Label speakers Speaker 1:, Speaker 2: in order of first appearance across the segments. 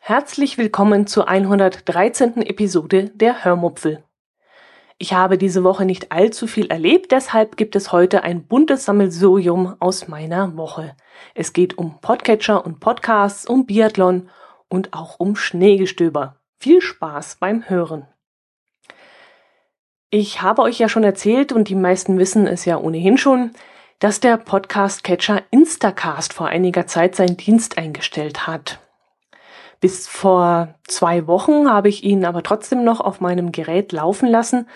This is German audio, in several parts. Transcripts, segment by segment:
Speaker 1: Herzlich willkommen zur 113. Episode der Hörmupfel. Ich habe diese Woche nicht allzu viel erlebt, deshalb gibt es heute ein buntes Sammelsurium aus meiner Woche. Es geht um Podcatcher und Podcasts, um Biathlon und auch um Schneegestöber. Viel Spaß beim Hören. Ich habe euch ja schon erzählt und die meisten wissen es ja ohnehin schon, dass der Podcast-Catcher Instacast vor einiger Zeit seinen Dienst eingestellt hat. Bis vor zwei Wochen habe ich ihn aber trotzdem noch auf meinem Gerät laufen lassen.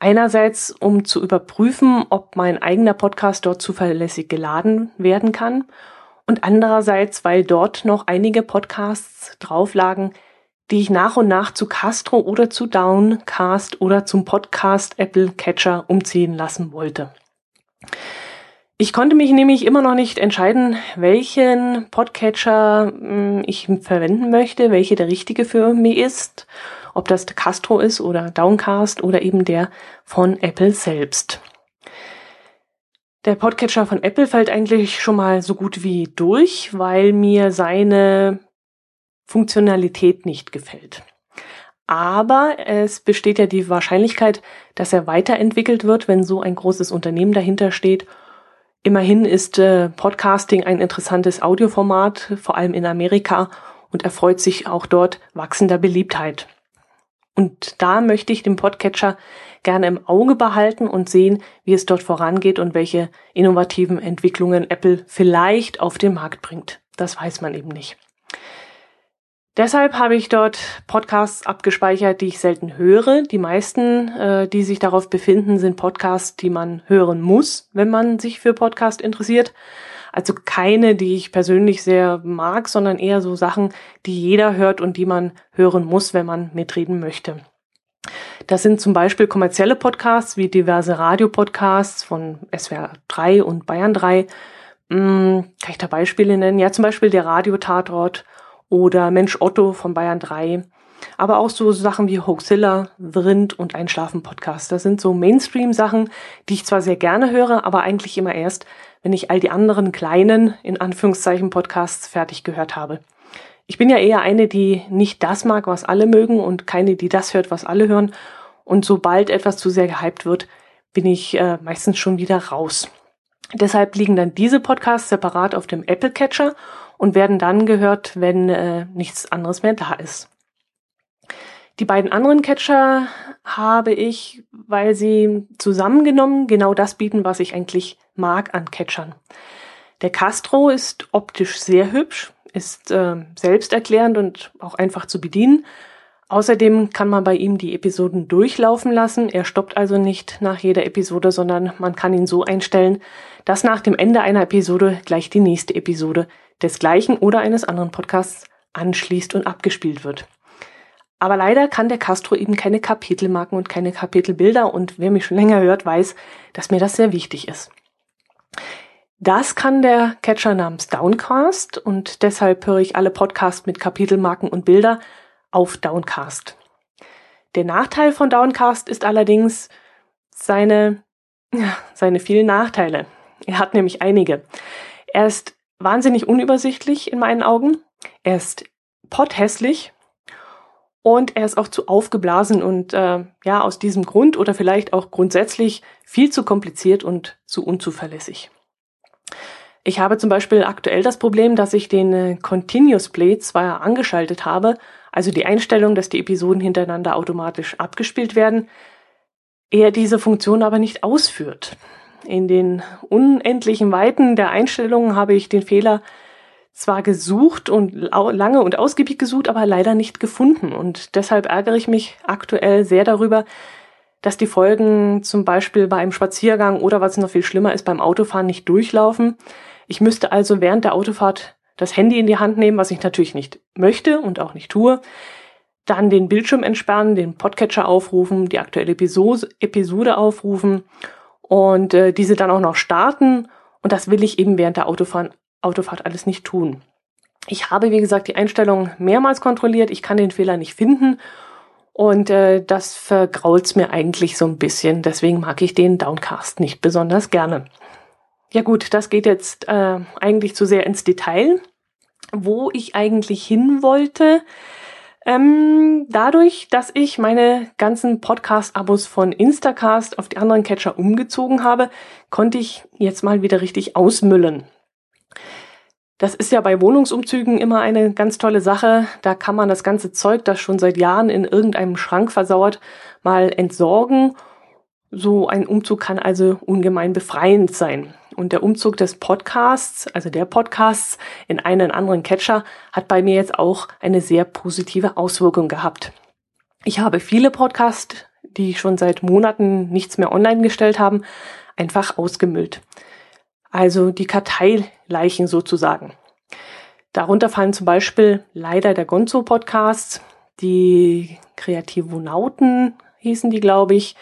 Speaker 1: Einerseits, um zu überprüfen, ob mein eigener Podcast dort zuverlässig geladen werden kann. Und andererseits, weil dort noch einige Podcasts drauf lagen, die ich nach und nach zu Castro oder zu Downcast oder zum Podcast Apple Catcher umziehen lassen wollte. Ich konnte mich nämlich immer noch nicht entscheiden, welchen Podcatcher hm, ich verwenden möchte, welche der richtige für mich ist, ob das Castro ist oder Downcast oder eben der von Apple selbst. Der Podcatcher von Apple fällt eigentlich schon mal so gut wie durch, weil mir seine Funktionalität nicht gefällt. Aber es besteht ja die Wahrscheinlichkeit, dass er weiterentwickelt wird, wenn so ein großes Unternehmen dahinter steht Immerhin ist äh, Podcasting ein interessantes Audioformat, vor allem in Amerika, und erfreut sich auch dort wachsender Beliebtheit. Und da möchte ich den Podcatcher gerne im Auge behalten und sehen, wie es dort vorangeht und welche innovativen Entwicklungen Apple vielleicht auf den Markt bringt. Das weiß man eben nicht. Deshalb habe ich dort Podcasts abgespeichert, die ich selten höre. Die meisten, äh, die sich darauf befinden, sind Podcasts, die man hören muss, wenn man sich für Podcast interessiert. Also keine, die ich persönlich sehr mag, sondern eher so Sachen, die jeder hört und die man hören muss, wenn man mitreden möchte. Das sind zum Beispiel kommerzielle Podcasts wie diverse Radiopodcasts von SWR 3 und Bayern 3. Hm, kann ich da Beispiele nennen? Ja, zum Beispiel der Radiotatort oder Mensch Otto von Bayern 3. Aber auch so Sachen wie Hoaxilla, Vrind und Einschlafen Podcast. Das sind so Mainstream-Sachen, die ich zwar sehr gerne höre, aber eigentlich immer erst, wenn ich all die anderen kleinen, in Anführungszeichen, Podcasts fertig gehört habe. Ich bin ja eher eine, die nicht das mag, was alle mögen und keine, die das hört, was alle hören. Und sobald etwas zu sehr gehypt wird, bin ich äh, meistens schon wieder raus. Deshalb liegen dann diese Podcasts separat auf dem Apple Catcher und werden dann gehört, wenn äh, nichts anderes mehr da ist. Die beiden anderen Catcher habe ich, weil sie zusammengenommen genau das bieten, was ich eigentlich mag an Catchern. Der Castro ist optisch sehr hübsch, ist äh, selbsterklärend und auch einfach zu bedienen. Außerdem kann man bei ihm die Episoden durchlaufen lassen. Er stoppt also nicht nach jeder Episode, sondern man kann ihn so einstellen, dass nach dem Ende einer Episode gleich die nächste Episode des gleichen oder eines anderen Podcasts anschließt und abgespielt wird. Aber leider kann der Castro eben keine Kapitelmarken und keine Kapitelbilder und wer mich schon länger hört, weiß, dass mir das sehr wichtig ist. Das kann der Catcher namens Downcast und deshalb höre ich alle Podcasts mit Kapitelmarken und Bilder auf Downcast. Der Nachteil von Downcast ist allerdings seine, ja, seine vielen Nachteile. Er hat nämlich einige. Er ist wahnsinnig unübersichtlich in meinen Augen. Er ist potthässlich und er ist auch zu aufgeblasen und äh, ja, aus diesem Grund oder vielleicht auch grundsätzlich viel zu kompliziert und zu unzuverlässig. Ich habe zum Beispiel aktuell das Problem, dass ich den äh, Continuous Play zwar angeschaltet habe, also die Einstellung, dass die Episoden hintereinander automatisch abgespielt werden, er diese Funktion aber nicht ausführt. In den unendlichen Weiten der Einstellungen habe ich den Fehler zwar gesucht und lange und ausgiebig gesucht, aber leider nicht gefunden. Und deshalb ärgere ich mich aktuell sehr darüber, dass die Folgen zum Beispiel bei einem Spaziergang oder was noch viel schlimmer ist, beim Autofahren nicht durchlaufen. Ich müsste also während der Autofahrt das Handy in die Hand nehmen, was ich natürlich nicht möchte und auch nicht tue. Dann den Bildschirm entsperren, den Podcatcher aufrufen, die aktuelle Episode, Episode aufrufen und äh, diese dann auch noch starten. Und das will ich eben während der Autofahren, Autofahrt alles nicht tun. Ich habe, wie gesagt, die Einstellung mehrmals kontrolliert. Ich kann den Fehler nicht finden. Und äh, das vergrault's mir eigentlich so ein bisschen. Deswegen mag ich den Downcast nicht besonders gerne. Ja gut, das geht jetzt äh, eigentlich zu sehr ins Detail. Wo ich eigentlich hin wollte, ähm, dadurch, dass ich meine ganzen Podcast-Abos von Instacast auf die anderen Catcher umgezogen habe, konnte ich jetzt mal wieder richtig ausmüllen. Das ist ja bei Wohnungsumzügen immer eine ganz tolle Sache. Da kann man das ganze Zeug, das schon seit Jahren in irgendeinem Schrank versauert, mal entsorgen. So ein Umzug kann also ungemein befreiend sein. Und der Umzug des Podcasts, also der Podcasts in einen anderen Catcher, hat bei mir jetzt auch eine sehr positive Auswirkung gehabt. Ich habe viele Podcasts, die schon seit Monaten nichts mehr online gestellt haben, einfach ausgemüllt also die Karteileichen sozusagen. Darunter fallen zum Beispiel leider der Gonzo-Podcast, die Kreativonauten hießen die, glaube ich.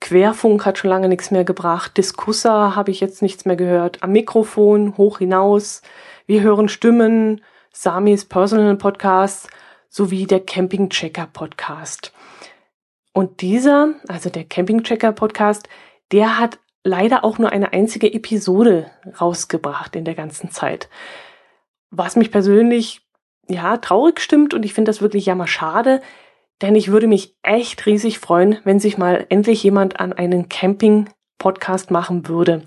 Speaker 1: Querfunk hat schon lange nichts mehr gebracht. Diskussa habe ich jetzt nichts mehr gehört. Am Mikrofon, hoch hinaus. Wir hören Stimmen, Samis Personal Podcast sowie der Camping Checker Podcast. Und dieser, also der Camping Checker Podcast, der hat leider auch nur eine einzige Episode rausgebracht in der ganzen Zeit. Was mich persönlich ja traurig stimmt und ich finde das wirklich jammer schade, denn ich würde mich echt riesig freuen, wenn sich mal endlich jemand an einen Camping-Podcast machen würde.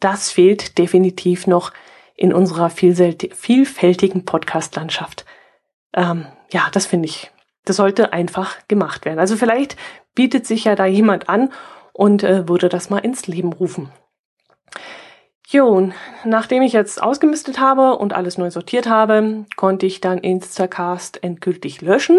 Speaker 1: Das fehlt definitiv noch in unserer vielfältigen Podcast-Landschaft. Ähm, ja, das finde ich. Das sollte einfach gemacht werden. Also vielleicht bietet sich ja da jemand an und äh, würde das mal ins Leben rufen. Jo, nachdem ich jetzt ausgemistet habe und alles neu sortiert habe, konnte ich dann Instacast endgültig löschen.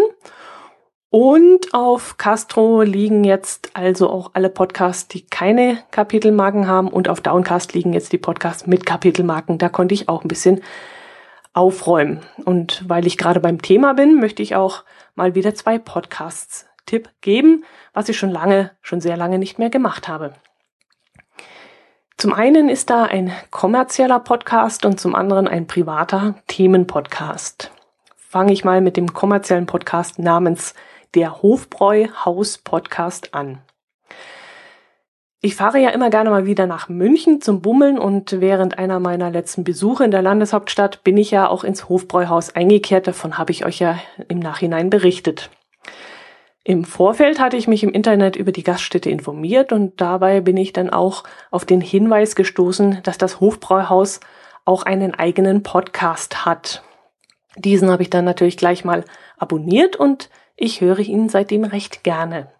Speaker 1: Und auf Castro liegen jetzt also auch alle Podcasts, die keine Kapitelmarken haben. Und auf Downcast liegen jetzt die Podcasts mit Kapitelmarken. Da konnte ich auch ein bisschen aufräumen. Und weil ich gerade beim Thema bin, möchte ich auch mal wieder zwei Podcasts Tipp geben, was ich schon lange, schon sehr lange nicht mehr gemacht habe. Zum einen ist da ein kommerzieller Podcast und zum anderen ein privater Themenpodcast. Fange ich mal mit dem kommerziellen Podcast namens Der Hofbräu Haus Podcast an. Ich fahre ja immer gerne mal wieder nach München zum Bummeln und während einer meiner letzten Besuche in der Landeshauptstadt bin ich ja auch ins Hofbräuhaus eingekehrt. Davon habe ich euch ja im Nachhinein berichtet. Im Vorfeld hatte ich mich im Internet über die Gaststätte informiert und dabei bin ich dann auch auf den Hinweis gestoßen, dass das Hofbräuhaus auch einen eigenen Podcast hat. Diesen habe ich dann natürlich gleich mal abonniert und ich höre ihn seitdem recht gerne.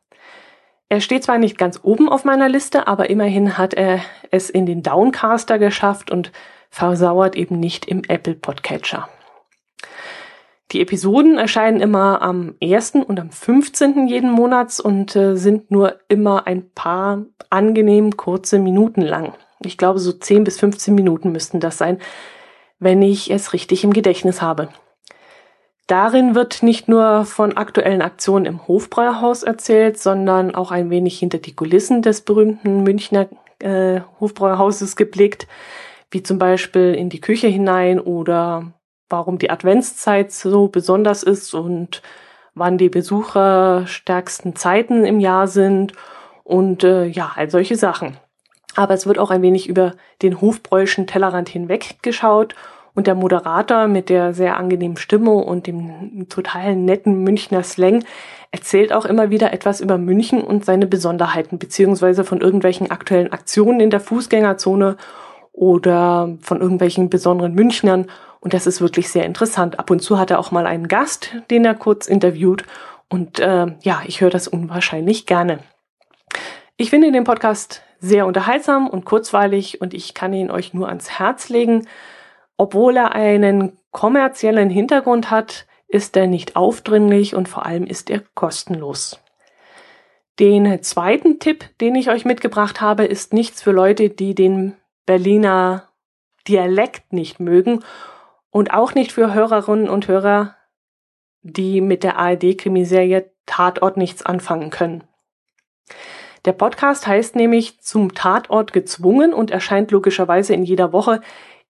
Speaker 1: Er steht zwar nicht ganz oben auf meiner Liste, aber immerhin hat er es in den Downcaster geschafft und versauert eben nicht im Apple Podcatcher. Die Episoden erscheinen immer am 1. und am 15. jeden Monats und äh, sind nur immer ein paar angenehm kurze Minuten lang. Ich glaube, so 10 bis 15 Minuten müssten das sein, wenn ich es richtig im Gedächtnis habe. Darin wird nicht nur von aktuellen Aktionen im Hofbräuerhaus erzählt, sondern auch ein wenig hinter die Kulissen des berühmten Münchner äh, Hofbräuerhauses geblickt, wie zum Beispiel in die Küche hinein oder warum die Adventszeit so besonders ist und wann die besucherstärksten Zeiten im Jahr sind und äh, ja, all solche Sachen. Aber es wird auch ein wenig über den hofbräuschen Tellerrand hinweg geschaut und der Moderator mit der sehr angenehmen Stimme und dem total netten Münchner Slang erzählt auch immer wieder etwas über München und seine Besonderheiten, beziehungsweise von irgendwelchen aktuellen Aktionen in der Fußgängerzone oder von irgendwelchen besonderen Münchnern und das ist wirklich sehr interessant. Ab und zu hat er auch mal einen Gast, den er kurz interviewt. Und äh, ja, ich höre das unwahrscheinlich gerne. Ich finde den Podcast sehr unterhaltsam und kurzweilig und ich kann ihn euch nur ans Herz legen. Obwohl er einen kommerziellen Hintergrund hat, ist er nicht aufdringlich und vor allem ist er kostenlos. Den zweiten Tipp, den ich euch mitgebracht habe, ist nichts für Leute, die den Berliner Dialekt nicht mögen und auch nicht für Hörerinnen und Hörer, die mit der ARD-Krimiserie Tatort nichts anfangen können. Der Podcast heißt nämlich Zum Tatort gezwungen und erscheint logischerweise in jeder Woche,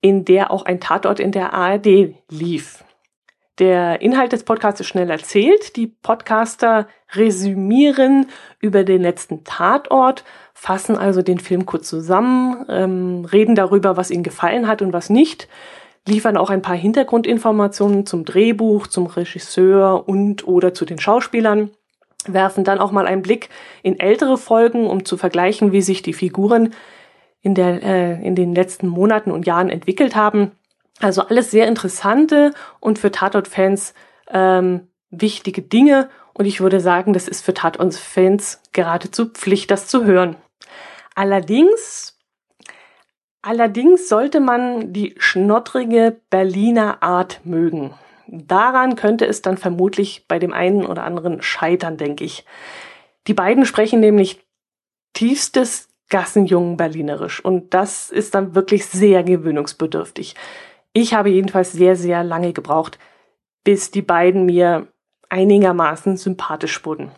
Speaker 1: in der auch ein Tatort in der ARD lief. Der Inhalt des Podcasts ist schnell erzählt. Die Podcaster resümieren über den letzten Tatort, fassen also den Film kurz zusammen, ähm, reden darüber, was ihnen gefallen hat und was nicht, liefern auch ein paar Hintergrundinformationen zum Drehbuch, zum Regisseur und oder zu den Schauspielern, werfen dann auch mal einen Blick in ältere Folgen, um zu vergleichen, wie sich die Figuren in, der, äh, in den letzten Monaten und Jahren entwickelt haben also alles sehr interessante und für Tatort-Fans ähm, wichtige Dinge. Und ich würde sagen, das ist für Tatort-Fans geradezu Pflicht, das zu hören. Allerdings, allerdings sollte man die schnottrige Berliner Art mögen. Daran könnte es dann vermutlich bei dem einen oder anderen scheitern, denke ich. Die beiden sprechen nämlich tiefstes Gassenjungen Berlinerisch und das ist dann wirklich sehr gewöhnungsbedürftig. Ich habe jedenfalls sehr, sehr lange gebraucht, bis die beiden mir einigermaßen sympathisch wurden.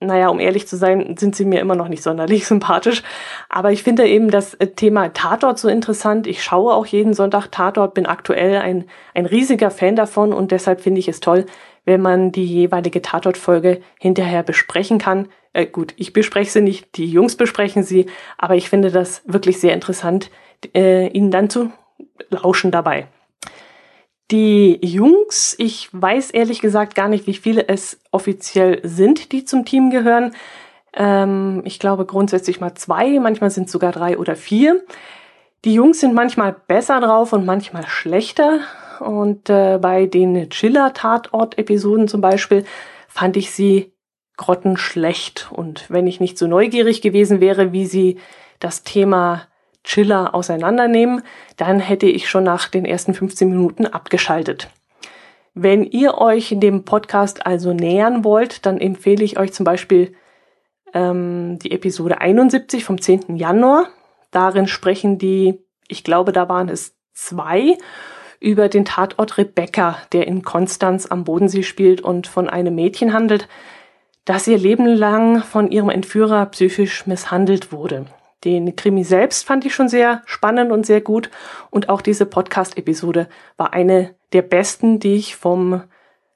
Speaker 1: Naja, um ehrlich zu sein, sind sie mir immer noch nicht sonderlich sympathisch. Aber ich finde eben das äh, Thema Tatort so interessant. Ich schaue auch jeden Sonntag Tatort, bin aktuell ein, ein riesiger Fan davon und deshalb finde ich es toll, wenn man die jeweilige Tatort-Folge hinterher besprechen kann. Äh, gut, ich bespreche sie nicht, die Jungs besprechen sie, aber ich finde das wirklich sehr interessant, äh, ihnen dann zu lauschen dabei. Die Jungs, ich weiß ehrlich gesagt gar nicht, wie viele es offiziell sind, die zum Team gehören. Ähm, ich glaube grundsätzlich mal zwei, manchmal sind es sogar drei oder vier. Die Jungs sind manchmal besser drauf und manchmal schlechter. Und äh, bei den Chiller-Tatort-Episoden zum Beispiel fand ich sie grottenschlecht. Und wenn ich nicht so neugierig gewesen wäre, wie sie das Thema Chiller auseinandernehmen, dann hätte ich schon nach den ersten 15 Minuten abgeschaltet. Wenn ihr euch dem Podcast also nähern wollt, dann empfehle ich euch zum Beispiel ähm, die Episode 71 vom 10. Januar. Darin sprechen die, ich glaube, da waren es zwei, über den Tatort Rebecca, der in Konstanz am Bodensee spielt und von einem Mädchen handelt, das ihr Leben lang von ihrem Entführer psychisch misshandelt wurde. Den Krimi selbst fand ich schon sehr spannend und sehr gut. Und auch diese Podcast-Episode war eine der besten, die ich vom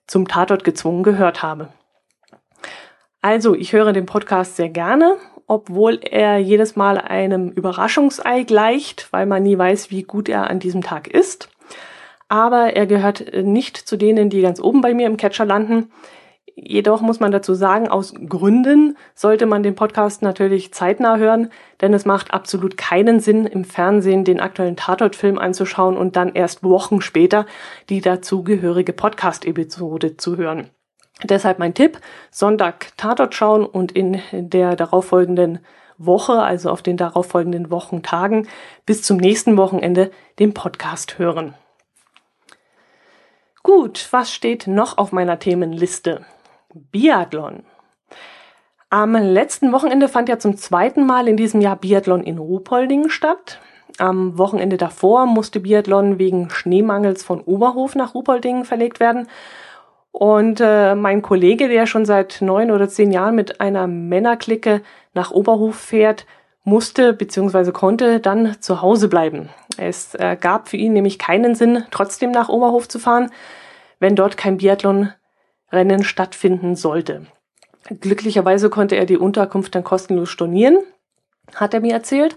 Speaker 1: zum Tatort gezwungen gehört habe. Also, ich höre den Podcast sehr gerne, obwohl er jedes Mal einem Überraschungsei gleicht, weil man nie weiß, wie gut er an diesem Tag ist. Aber er gehört nicht zu denen, die ganz oben bei mir im Catcher landen. Jedoch muss man dazu sagen, aus Gründen sollte man den Podcast natürlich zeitnah hören, denn es macht absolut keinen Sinn, im Fernsehen den aktuellen Tatort-Film anzuschauen und dann erst Wochen später die dazugehörige Podcast-Episode zu hören. Deshalb mein Tipp, Sonntag Tatort schauen und in der darauffolgenden Woche, also auf den darauffolgenden Wochentagen bis zum nächsten Wochenende den Podcast hören. Gut, was steht noch auf meiner Themenliste? Biathlon. Am letzten Wochenende fand ja zum zweiten Mal in diesem Jahr Biathlon in Ruhpolding statt. Am Wochenende davor musste Biathlon wegen Schneemangels von Oberhof nach Ruhpolding verlegt werden. Und äh, mein Kollege, der schon seit neun oder zehn Jahren mit einer Männerklicke nach Oberhof fährt, musste bzw. konnte dann zu Hause bleiben. Es äh, gab für ihn nämlich keinen Sinn, trotzdem nach Oberhof zu fahren, wenn dort kein Biathlon Rennen stattfinden sollte. Glücklicherweise konnte er die Unterkunft dann kostenlos stornieren, hat er mir erzählt,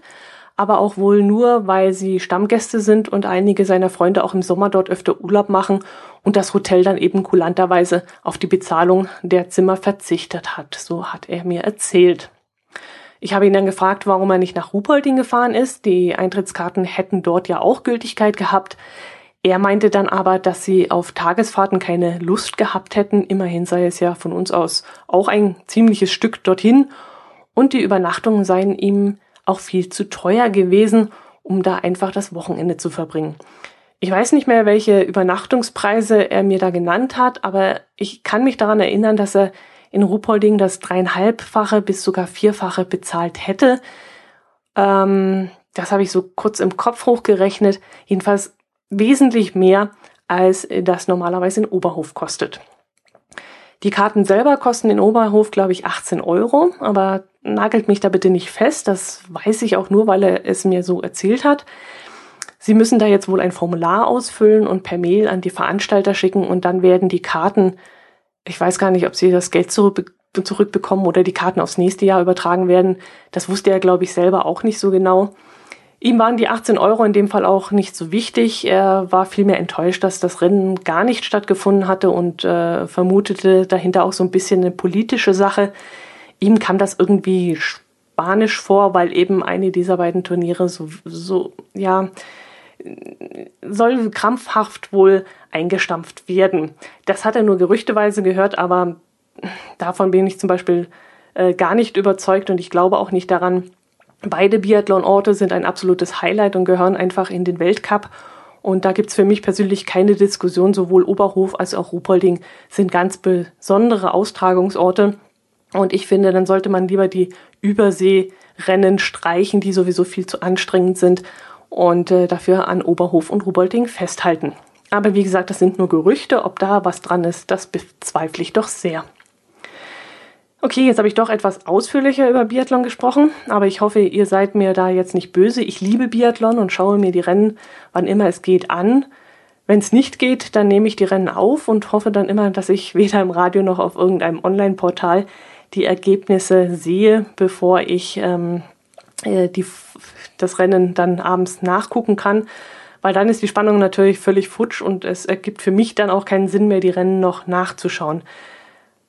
Speaker 1: aber auch wohl nur, weil sie Stammgäste sind und einige seiner Freunde auch im Sommer dort öfter Urlaub machen und das Hotel dann eben kulanterweise auf die Bezahlung der Zimmer verzichtet hat. So hat er mir erzählt. Ich habe ihn dann gefragt, warum er nicht nach Ruhpolding gefahren ist. Die Eintrittskarten hätten dort ja auch Gültigkeit gehabt. Er meinte dann aber, dass sie auf Tagesfahrten keine Lust gehabt hätten. Immerhin sei es ja von uns aus auch ein ziemliches Stück dorthin. Und die Übernachtungen seien ihm auch viel zu teuer gewesen, um da einfach das Wochenende zu verbringen. Ich weiß nicht mehr, welche Übernachtungspreise er mir da genannt hat, aber ich kann mich daran erinnern, dass er in Ruhpolding das dreieinhalbfache bis sogar vierfache bezahlt hätte. Ähm, das habe ich so kurz im Kopf hochgerechnet. Jedenfalls wesentlich mehr, als das normalerweise in Oberhof kostet. Die Karten selber kosten in Oberhof, glaube ich, 18 Euro, aber nagelt mich da bitte nicht fest. Das weiß ich auch nur, weil er es mir so erzählt hat. Sie müssen da jetzt wohl ein Formular ausfüllen und per Mail an die Veranstalter schicken und dann werden die Karten, ich weiß gar nicht, ob Sie das Geld zurück, zurückbekommen oder die Karten aufs nächste Jahr übertragen werden. Das wusste er, glaube ich, selber auch nicht so genau. Ihm waren die 18 Euro in dem Fall auch nicht so wichtig. Er war vielmehr enttäuscht, dass das Rennen gar nicht stattgefunden hatte und äh, vermutete dahinter auch so ein bisschen eine politische Sache. Ihm kam das irgendwie spanisch vor, weil eben eine dieser beiden Turniere so, so ja, soll krampfhaft wohl eingestampft werden. Das hat er nur gerüchteweise gehört, aber davon bin ich zum Beispiel äh, gar nicht überzeugt und ich glaube auch nicht daran. Beide Biathlon-Orte sind ein absolutes Highlight und gehören einfach in den Weltcup. Und da gibt's für mich persönlich keine Diskussion. Sowohl Oberhof als auch Ruhpolding sind ganz besondere Austragungsorte. Und ich finde, dann sollte man lieber die Überseerennen streichen, die sowieso viel zu anstrengend sind und äh, dafür an Oberhof und Ruhpolding festhalten. Aber wie gesagt, das sind nur Gerüchte. Ob da was dran ist, das bezweifle ich doch sehr. Okay, jetzt habe ich doch etwas ausführlicher über Biathlon gesprochen, aber ich hoffe, ihr seid mir da jetzt nicht böse. Ich liebe Biathlon und schaue mir die Rennen, wann immer es geht, an. Wenn es nicht geht, dann nehme ich die Rennen auf und hoffe dann immer, dass ich weder im Radio noch auf irgendeinem Online-Portal die Ergebnisse sehe, bevor ich ähm, äh, die, das Rennen dann abends nachgucken kann. Weil dann ist die Spannung natürlich völlig futsch und es ergibt für mich dann auch keinen Sinn mehr, die Rennen noch nachzuschauen.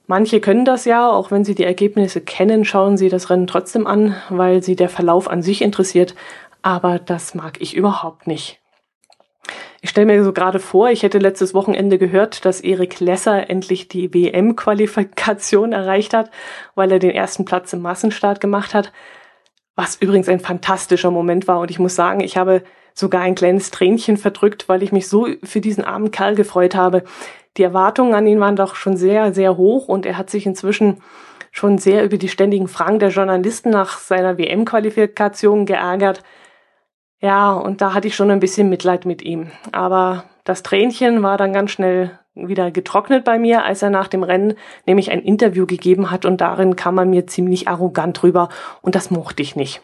Speaker 1: Manche können das ja, auch wenn sie die Ergebnisse kennen, schauen sie das Rennen trotzdem an, weil sie der Verlauf an sich interessiert. Aber das mag ich überhaupt nicht. Ich stelle mir so gerade vor, ich hätte letztes Wochenende gehört, dass Erik Lesser endlich die WM-Qualifikation erreicht hat, weil er den ersten Platz im Massenstart gemacht hat. Was übrigens ein fantastischer Moment war. Und ich muss sagen, ich habe sogar ein kleines Tränchen verdrückt, weil ich mich so für diesen armen Kerl gefreut habe die Erwartungen an ihn waren doch schon sehr, sehr hoch und er hat sich inzwischen schon sehr über die ständigen Fragen der Journalisten nach seiner WM-Qualifikation geärgert. Ja, und da hatte ich schon ein bisschen Mitleid mit ihm. Aber das Tränchen war dann ganz schnell wieder getrocknet bei mir, als er nach dem Rennen nämlich ein Interview gegeben hat und darin kam er mir ziemlich arrogant rüber und das mochte ich nicht.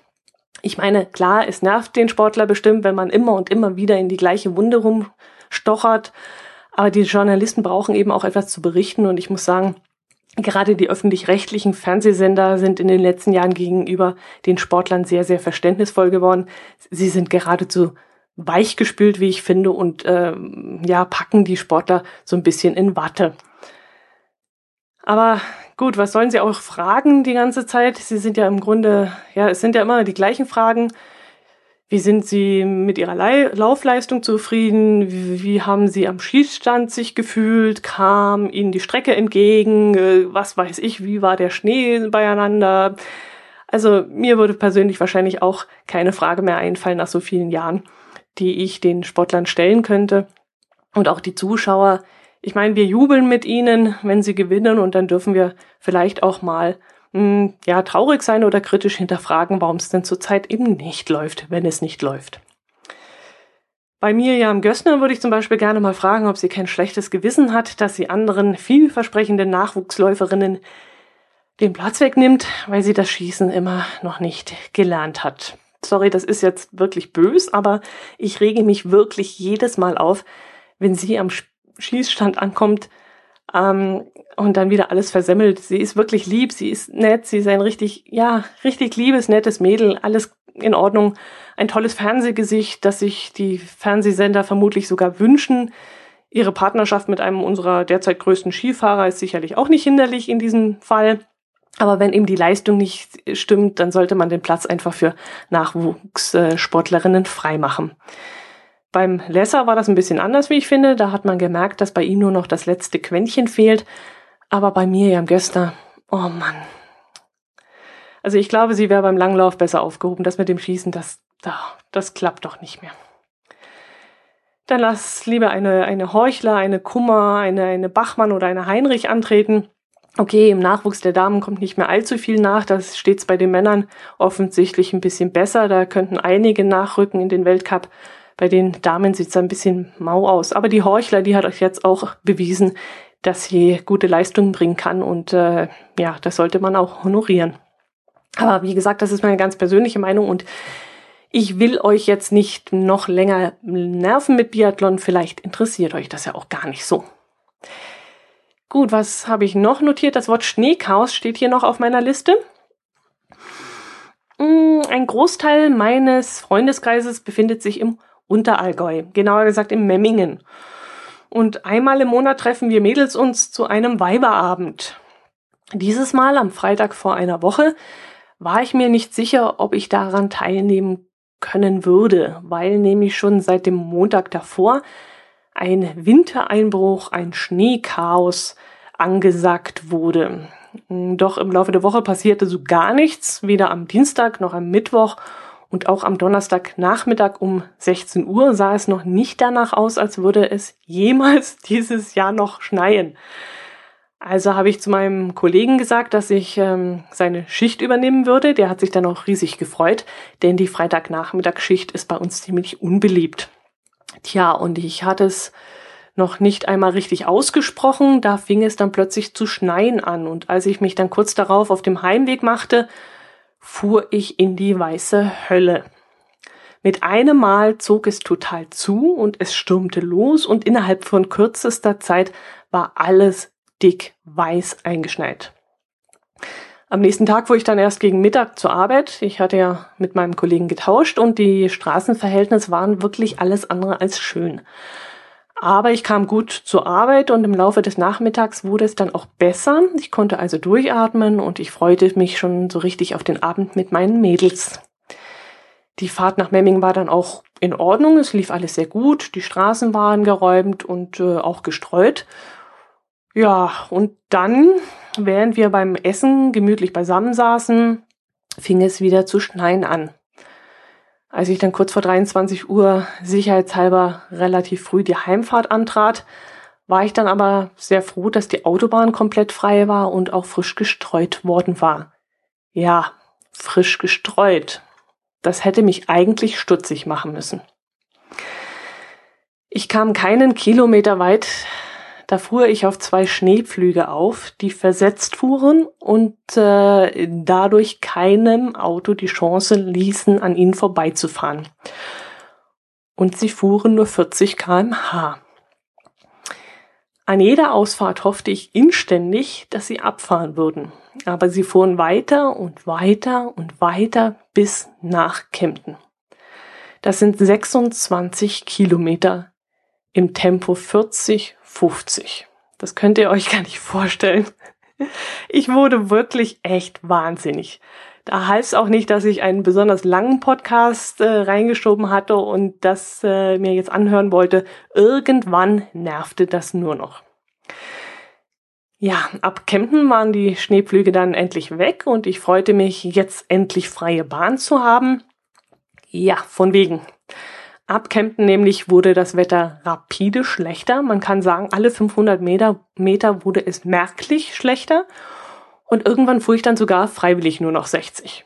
Speaker 1: Ich meine, klar, es nervt den Sportler bestimmt, wenn man immer und immer wieder in die gleiche Wunde rumstochert, aber die Journalisten brauchen eben auch etwas zu berichten und ich muss sagen, Gerade die öffentlich-rechtlichen Fernsehsender sind in den letzten Jahren gegenüber den Sportlern sehr, sehr verständnisvoll geworden. Sie sind geradezu weichgespült, wie ich finde, und äh, ja, packen die Sportler so ein bisschen in Watte. Aber gut, was sollen sie auch fragen die ganze Zeit? Sie sind ja im Grunde, ja, es sind ja immer die gleichen Fragen. Wie sind Sie mit Ihrer Laufleistung zufrieden? Wie, wie, haben Sie am Schießstand sich gefühlt? Kam Ihnen die Strecke entgegen? Äh, was weiß ich? Wie war der Schnee beieinander? Also mir würde persönlich wahrscheinlich auch keine Frage mehr einfallen nach so vielen Jahren, die ich den Sportlern stellen könnte. Und auch die Zuschauer. Ich meine, wir jubeln mit ihnen, wenn sie gewinnen und dann dürfen wir vielleicht auch mal hm, ja, traurig sein oder kritisch hinterfragen, warum es denn zurzeit eben nicht läuft, wenn es nicht läuft. Bei Miriam Gössner würde ich zum Beispiel gerne mal fragen, ob sie kein schlechtes Gewissen hat, dass sie anderen vielversprechenden Nachwuchsläuferinnen den Platz wegnimmt, weil sie das Schießen immer noch nicht gelernt hat. Sorry, das ist jetzt wirklich bös, aber ich rege mich wirklich jedes Mal auf, wenn sie am Schießstand ankommt ähm, und dann wieder alles versemmelt. Sie ist wirklich lieb, sie ist nett, sie ist ein richtig, ja, richtig liebes, nettes Mädel, alles in Ordnung. Ein tolles Fernsehgesicht, das sich die Fernsehsender vermutlich sogar wünschen. Ihre Partnerschaft mit einem unserer derzeit größten Skifahrer ist sicherlich auch nicht hinderlich in diesem Fall. Aber wenn eben die Leistung nicht stimmt, dann sollte man den Platz einfach für Nachwuchssportlerinnen freimachen. Beim Lesser war das ein bisschen anders, wie ich finde. Da hat man gemerkt, dass bei ihm nur noch das letzte Quäntchen fehlt. Aber bei Miriam Göster, oh Mann. Also ich glaube, sie wäre beim Langlauf besser aufgehoben. Das mit dem Schießen, das, das klappt doch nicht mehr. Dann lass lieber eine, eine Heuchler, eine Kummer, eine, eine Bachmann oder eine Heinrich antreten. Okay, im Nachwuchs der Damen kommt nicht mehr allzu viel nach. Das steht's bei den Männern offensichtlich ein bisschen besser. Da könnten einige nachrücken in den Weltcup. Bei den Damen sieht es ein bisschen mau aus. Aber die Horchler, die hat euch jetzt auch bewiesen, dass sie gute Leistungen bringen kann. Und äh, ja, das sollte man auch honorieren. Aber wie gesagt, das ist meine ganz persönliche Meinung und Ich will euch jetzt nicht noch länger nerven mit Biathlon, vielleicht interessiert euch das ja auch gar nicht so. Gut, was habe ich noch notiert? Das Wort Schneechaos steht hier noch auf meiner Liste. Mm, ein Großteil meines Freundeskreises befindet sich im Unterallgäu, genauer gesagt im Memmingen. Und einmal im Monat treffen wir Mädels uns zu einem Weiberabend. Dieses Mal am Freitag vor einer Woche war ich mir nicht sicher, ob ich daran teilnehmen können würde, weil nämlich schon seit dem Montag davor ein Wintereinbruch, ein Schneechaos angesagt wurde. Doch im Laufe der Woche passierte so gar nichts, weder am Dienstag noch am Mittwoch und auch am Donnerstagnachmittag um 16 Uhr sah es noch nicht danach aus, als würde es jemals dieses Jahr noch schneien. Also habe ich zu meinem Kollegen gesagt, dass ich ähm, seine Schicht übernehmen würde. Der hat sich dann auch riesig gefreut, denn die Freitagnachmittagsschicht ist bei uns ziemlich unbeliebt. Tja, und ich hatte es noch nicht einmal richtig ausgesprochen, da fing es dann plötzlich zu schneien an. Und als ich mich dann kurz darauf auf dem Heimweg machte, fuhr ich in die weiße Hölle. Mit einem Mal zog es total zu und es stürmte los und innerhalb von kürzester Zeit war alles dick weiß eingeschneit. Am nächsten Tag fuhr ich dann erst gegen Mittag zur Arbeit. Ich hatte ja mit meinem Kollegen getauscht und die Straßenverhältnisse waren wirklich alles andere als schön. Aber ich kam gut zur Arbeit und im Laufe des Nachmittags wurde es dann auch besser. Ich konnte also durchatmen und ich freute mich schon so richtig auf den Abend mit meinen Mädels. Die Fahrt nach Memming war dann auch in Ordnung. Es lief alles sehr gut. Die Straßen waren geräumt und äh, auch gestreut. Ja, und dann, während wir beim Essen gemütlich beisammen saßen, fing es wieder zu schneien an. Als ich dann kurz vor 23 Uhr sicherheitshalber relativ früh die Heimfahrt antrat, war ich dann aber sehr froh, dass die Autobahn komplett frei war und auch frisch gestreut worden war. Ja, frisch gestreut. Das hätte mich eigentlich stutzig machen müssen. Ich kam keinen Kilometer weit da fuhr ich auf zwei Schneepflüge auf, die versetzt fuhren und äh, dadurch keinem Auto die Chance ließen, an ihnen vorbeizufahren. Und sie fuhren nur 40 kmh. An jeder Ausfahrt hoffte ich inständig, dass sie abfahren würden. Aber sie fuhren weiter und weiter und weiter bis nach Kempten. Das sind 26 Kilometer im Tempo 40 50. Das könnt ihr euch gar nicht vorstellen. Ich wurde wirklich echt wahnsinnig. Da half es auch nicht, dass ich einen besonders langen Podcast äh, reingeschoben hatte und das äh, mir jetzt anhören wollte. Irgendwann nervte das nur noch. Ja, ab Kempten waren die Schneepflüge dann endlich weg und ich freute mich, jetzt endlich freie Bahn zu haben. Ja, von wegen. Ab Kempten nämlich wurde das Wetter rapide schlechter. Man kann sagen, alle 500 Meter, Meter wurde es merklich schlechter. Und irgendwann fuhr ich dann sogar freiwillig nur noch 60.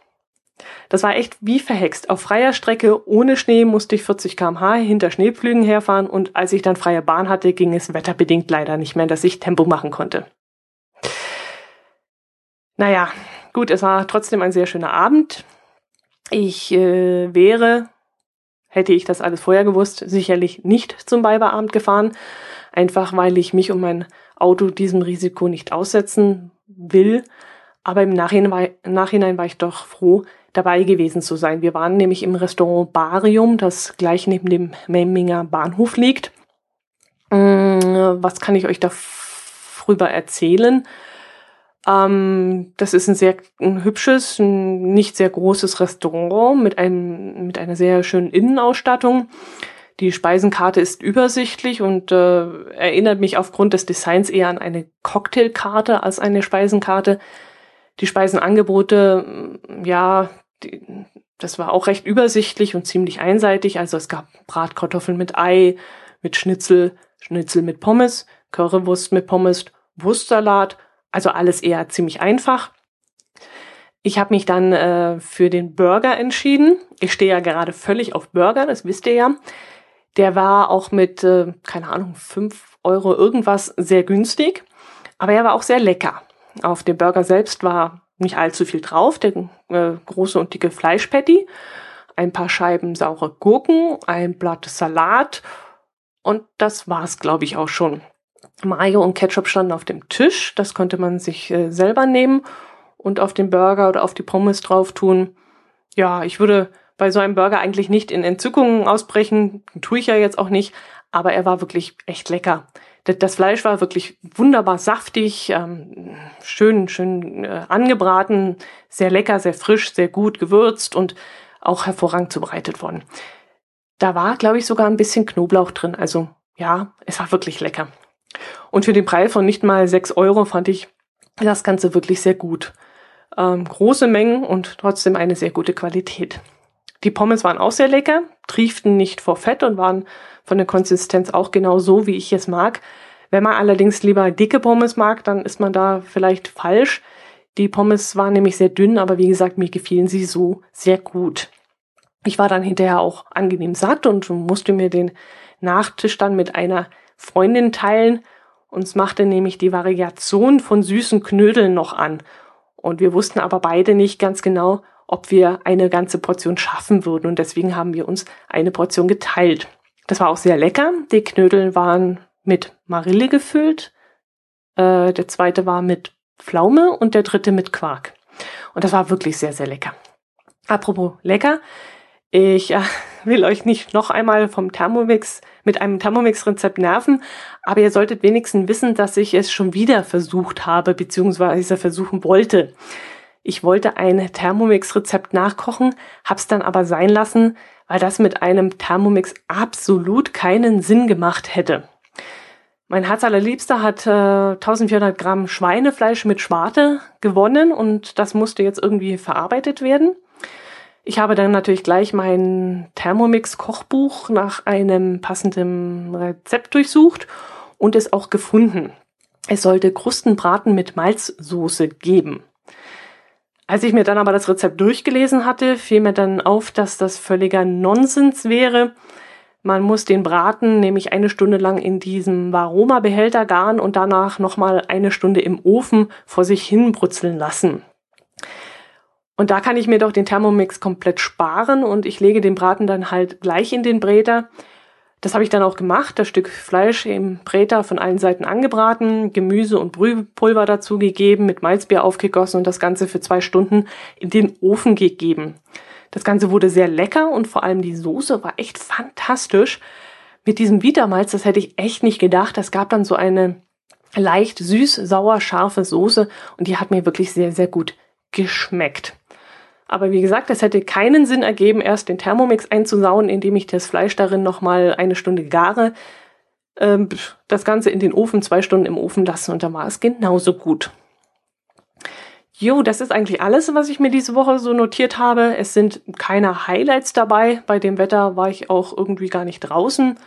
Speaker 1: Das war echt wie verhext. Auf freier Strecke ohne Schnee musste ich 40 kmh hinter Schneepflügen herfahren und als ich dann freie Bahn hatte, ging es wetterbedingt leider nicht mehr, dass ich Tempo machen konnte. Naja, gut, es war trotzdem ein sehr schöner Abend. Ich äh, wäre Hätte ich das alles vorher gewusst, sicherlich nicht zum Weiberabend gefahren, einfach weil ich mich und mein Auto diesem Risiko nicht aussetzen will. Aber im Nachhinein war, Nachhinein war ich doch froh, dabei gewesen zu sein. Wir waren nämlich im Restaurant Barium, das gleich neben dem Memminger Bahnhof liegt. Mm, was kann ich euch darüber erzählen? Ähm, das ist ein sehr ein hübsches, ein nicht sehr großes Restaurant mit einem mit einer sehr schönen Innenausstattung. Die Speisenkarte ist übersichtlich und äh, erinnert mich aufgrund des Designs eher an eine Cocktailkarte als eine Speisenkarte. Die Speisenangebote, ja, die, das war auch recht übersichtlich und ziemlich einseitig. Also es gab Bratkartoffeln mit Ei, mit Schnitzel, Schnitzel mit Pommes, Currywurst mit Pommes, Wurstsalat, also alles eher ziemlich einfach. Ich habe mich dann äh, für den Burger entschieden. Ich stehe ja gerade völlig auf Burger, das wisst ihr ja. Der war auch mit, äh, keine Ahnung, fünf Euro irgendwas sehr günstig, aber er war auch sehr lecker. Auf dem Burger selbst war nicht allzu viel drauf, der äh, große und dicke Fleischpatty. ein paar Scheiben saure Gurken, ein Blatt Salat und das war's, glaube ich, auch schon. Mayo und Ketchup standen auf dem Tisch, das konnte man sich äh, selber nehmen und auf den Burger oder auf die Pommes drauf tun. Ja, ich würde bei so einem Burger eigentlich nicht in Entzückungen ausbrechen, tue ich ja jetzt auch nicht, aber er war wirklich echt lecker. Das Fleisch war wirklich wunderbar saftig, ähm, schön, schön äh, angebraten, sehr lecker, sehr frisch, sehr gut gewürzt und auch hervorragend zubereitet worden. Da war, glaube ich, sogar ein bisschen Knoblauch drin. Also ja, es war wirklich lecker. Und für den Preis von nicht mal sechs Euro fand ich das Ganze wirklich sehr gut. Ähm, große Mengen und trotzdem eine sehr gute Qualität. Die Pommes waren auch sehr lecker, trieften nicht vor Fett und waren von der Konsistenz auch genau so, wie ich es mag. Wenn man allerdings lieber dicke Pommes mag, dann ist man da vielleicht falsch. Die Pommes waren nämlich sehr dünn, aber wie gesagt, mir gefielen sie so sehr gut. Ich war dann hinterher auch angenehm satt und musste mir den Nachtisch dann mit einer Freundin teilen. Uns machte nämlich die Variation von süßen Knödeln noch an. Und wir wussten aber beide nicht ganz genau, ob wir eine ganze Portion schaffen würden. Und deswegen haben wir uns eine Portion geteilt. Das war auch sehr lecker. Die Knödel waren mit Marille gefüllt. Äh, der zweite war mit Pflaume und der dritte mit Quark. Und das war wirklich sehr, sehr lecker. Apropos lecker. Ich äh, will euch nicht noch einmal vom Thermomix mit einem Thermomix-Rezept nerven, aber ihr solltet wenigstens wissen, dass ich es schon wieder versucht habe, beziehungsweise versuchen wollte. Ich wollte ein Thermomix-Rezept nachkochen, hab's dann aber sein lassen, weil das mit einem Thermomix absolut keinen Sinn gemacht hätte. Mein Herz allerliebster hat äh, 1400 Gramm Schweinefleisch mit Schwarte gewonnen und das musste jetzt irgendwie verarbeitet werden. Ich habe dann natürlich gleich mein Thermomix-Kochbuch nach einem passenden Rezept durchsucht und es auch gefunden. Es sollte Krustenbraten mit Malzsoße geben. Als ich mir dann aber das Rezept durchgelesen hatte, fiel mir dann auf, dass das völliger Nonsens wäre. Man muss den Braten nämlich eine Stunde lang in diesem Varoma-Behälter garen und danach nochmal eine Stunde im Ofen vor sich hin brutzeln lassen. Und da kann ich mir doch den Thermomix komplett sparen und ich lege den Braten dann halt gleich in den Bräter das habe ich dann auch gemacht, das Stück Fleisch im Bräter von allen Seiten angebraten, Gemüse und Brühpulver dazugegeben, mit Malzbier aufgegossen und das Ganze für zwei Stunden in den Ofen gegeben. Das Ganze wurde sehr lecker und vor allem die Soße war echt fantastisch. Mit diesem Vitamalz, das hätte ich echt nicht gedacht. Es gab dann so eine leicht süß, sauer, scharfe Soße und die hat mir wirklich sehr, sehr gut geschmeckt. Aber wie gesagt, es hätte keinen Sinn ergeben, erst den Thermomix einzusauen, indem ich das Fleisch darin nochmal eine Stunde gare, ähm, das Ganze in den Ofen, zwei Stunden im Ofen lassen und dann war es genauso gut. Jo, das ist eigentlich alles, was ich mir diese Woche so notiert habe. Es sind keine Highlights dabei. Bei dem Wetter war ich auch irgendwie gar nicht draußen.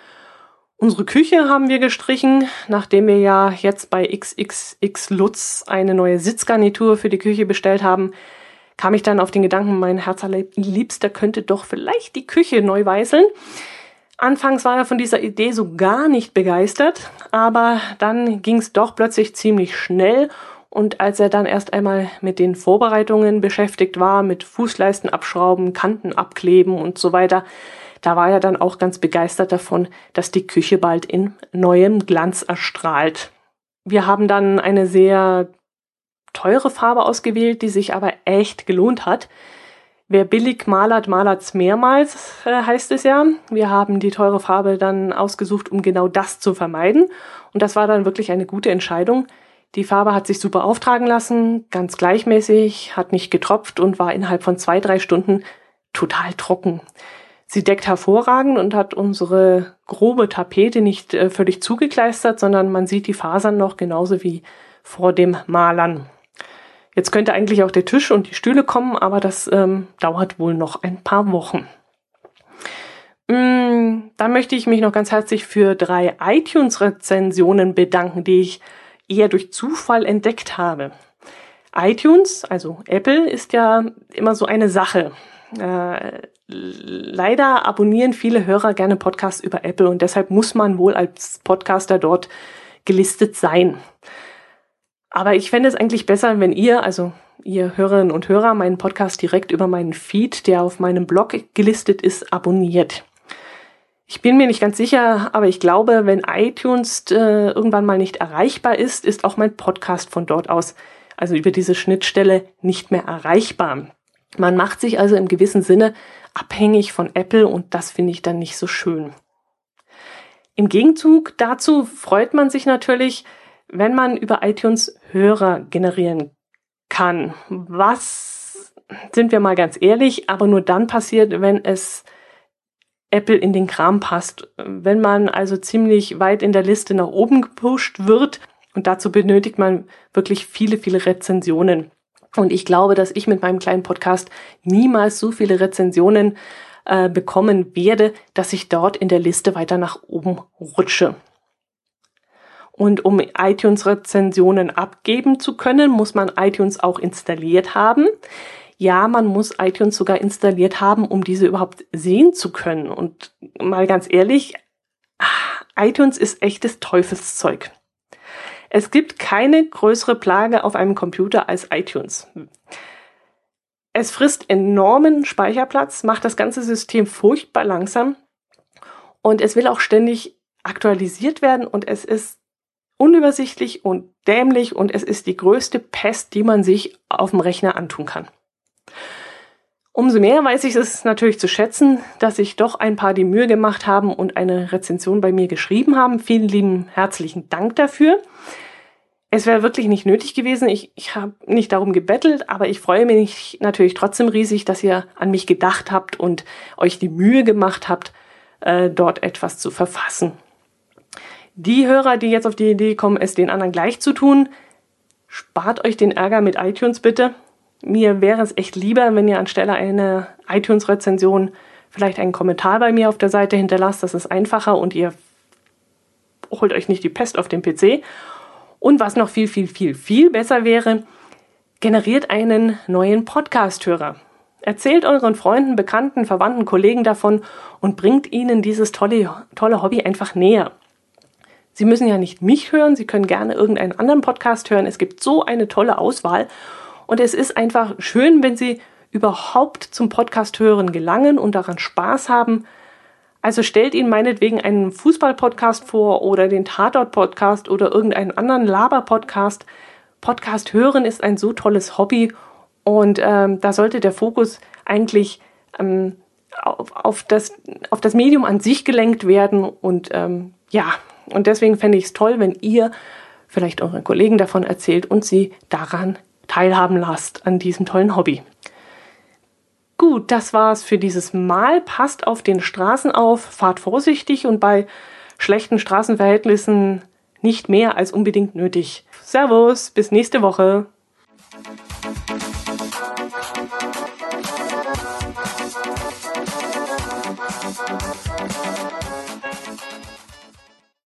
Speaker 1: Unsere Küche haben wir gestrichen, nachdem wir ja jetzt bei XXX Lutz eine neue Sitzgarnitur für die Küche bestellt haben kam ich dann auf den Gedanken, mein Herzliebster könnte doch vielleicht die Küche neu weißeln. Anfangs war er von dieser Idee so gar nicht begeistert, aber dann ging es doch plötzlich ziemlich schnell und als er dann erst einmal mit den Vorbereitungen beschäftigt war, mit Fußleisten abschrauben, Kanten abkleben und so weiter, da war er dann auch ganz begeistert davon, dass die Küche bald in neuem Glanz erstrahlt. Wir haben dann eine sehr teure Farbe ausgewählt, die sich aber echt gelohnt hat. Wer billig malert, malert's mehrmals, äh, heißt es ja. Wir haben die teure Farbe dann ausgesucht, um genau das zu vermeiden. Und das war dann wirklich eine gute Entscheidung. Die Farbe hat sich super auftragen lassen, ganz gleichmäßig, hat nicht getropft und war innerhalb von zwei, drei Stunden total trocken. Sie deckt hervorragend und hat unsere grobe Tapete nicht äh, völlig zugekleistert, sondern man sieht die Fasern noch genauso wie vor dem Malern. Jetzt könnte eigentlich auch der Tisch und die Stühle kommen, aber das ähm, dauert wohl noch ein paar Wochen. Mm, dann möchte ich mich noch ganz herzlich für drei iTunes-Rezensionen bedanken, die ich eher durch Zufall entdeckt habe. iTunes, also Apple, ist ja immer so eine Sache. Äh, leider abonnieren viele Hörer gerne Podcasts über Apple und deshalb muss man wohl als Podcaster dort gelistet sein. Aber ich fände es eigentlich besser, wenn ihr, also ihr Hörerinnen und Hörer, meinen Podcast direkt über meinen Feed, der auf meinem Blog gelistet ist, abonniert. Ich bin mir nicht ganz sicher, aber ich glaube, wenn iTunes äh, irgendwann mal nicht erreichbar ist, ist auch mein Podcast von dort aus, also über diese Schnittstelle, nicht mehr erreichbar. Man macht sich also im gewissen Sinne abhängig von Apple und das finde ich dann nicht so schön. Im Gegenzug dazu freut man sich natürlich, wenn man über iTunes Hörer generieren kann. Was sind wir mal ganz ehrlich, aber nur dann passiert, wenn es Apple in den Kram passt. Wenn man also ziemlich weit in der Liste nach oben gepusht wird, und dazu benötigt man wirklich viele, viele Rezensionen. Und ich glaube, dass ich mit meinem kleinen Podcast niemals so viele Rezensionen äh, bekommen werde, dass ich dort in der Liste weiter nach oben rutsche. Und um iTunes-Rezensionen abgeben zu können, muss man iTunes auch installiert haben. Ja, man muss iTunes sogar installiert haben, um diese überhaupt sehen zu können. Und mal ganz ehrlich, iTunes ist echtes Teufelszeug. Es gibt keine größere Plage auf einem Computer als iTunes. Es frisst enormen Speicherplatz, macht das ganze System furchtbar langsam und es will auch ständig aktualisiert werden und es ist unübersichtlich und dämlich und es ist die größte Pest, die man sich auf dem Rechner antun kann. Umso mehr weiß ich es natürlich zu schätzen, dass sich doch ein paar die Mühe gemacht haben und eine Rezension bei mir geschrieben haben. Vielen lieben herzlichen Dank dafür. Es wäre wirklich nicht nötig gewesen. Ich, ich habe nicht darum gebettelt, aber ich freue mich natürlich trotzdem riesig, dass ihr an mich gedacht habt und euch die Mühe gemacht habt, äh, dort etwas zu verfassen. Die Hörer, die jetzt auf die Idee kommen, es den anderen gleich zu tun, spart euch den Ärger mit iTunes bitte. Mir wäre es echt lieber, wenn ihr anstelle einer iTunes-Rezension vielleicht einen Kommentar bei mir auf der Seite hinterlasst. Das ist einfacher und ihr holt euch nicht die Pest auf den PC. Und was noch viel, viel, viel, viel besser wäre, generiert einen neuen Podcast-Hörer. Erzählt euren Freunden, Bekannten, Verwandten, Kollegen davon und bringt ihnen dieses tolle, tolle Hobby einfach näher. Sie müssen ja nicht mich hören, Sie können gerne irgendeinen anderen Podcast hören. Es gibt so eine tolle Auswahl und es ist einfach schön, wenn Sie überhaupt zum Podcast hören gelangen und daran Spaß haben. Also stellt Ihnen meinetwegen einen Fußball-Podcast vor oder den Tatort-Podcast oder irgendeinen anderen Laber-Podcast. Podcast hören ist ein so tolles Hobby und ähm, da sollte der Fokus eigentlich ähm, auf, auf, das, auf das Medium an sich gelenkt werden und ähm, ja, und deswegen fände ich es toll, wenn ihr vielleicht euren Kollegen davon erzählt und sie daran teilhaben lasst an diesem tollen Hobby. Gut, das war's für dieses Mal. Passt auf den Straßen auf, fahrt vorsichtig und bei schlechten Straßenverhältnissen nicht mehr als unbedingt nötig. Servus, bis nächste Woche.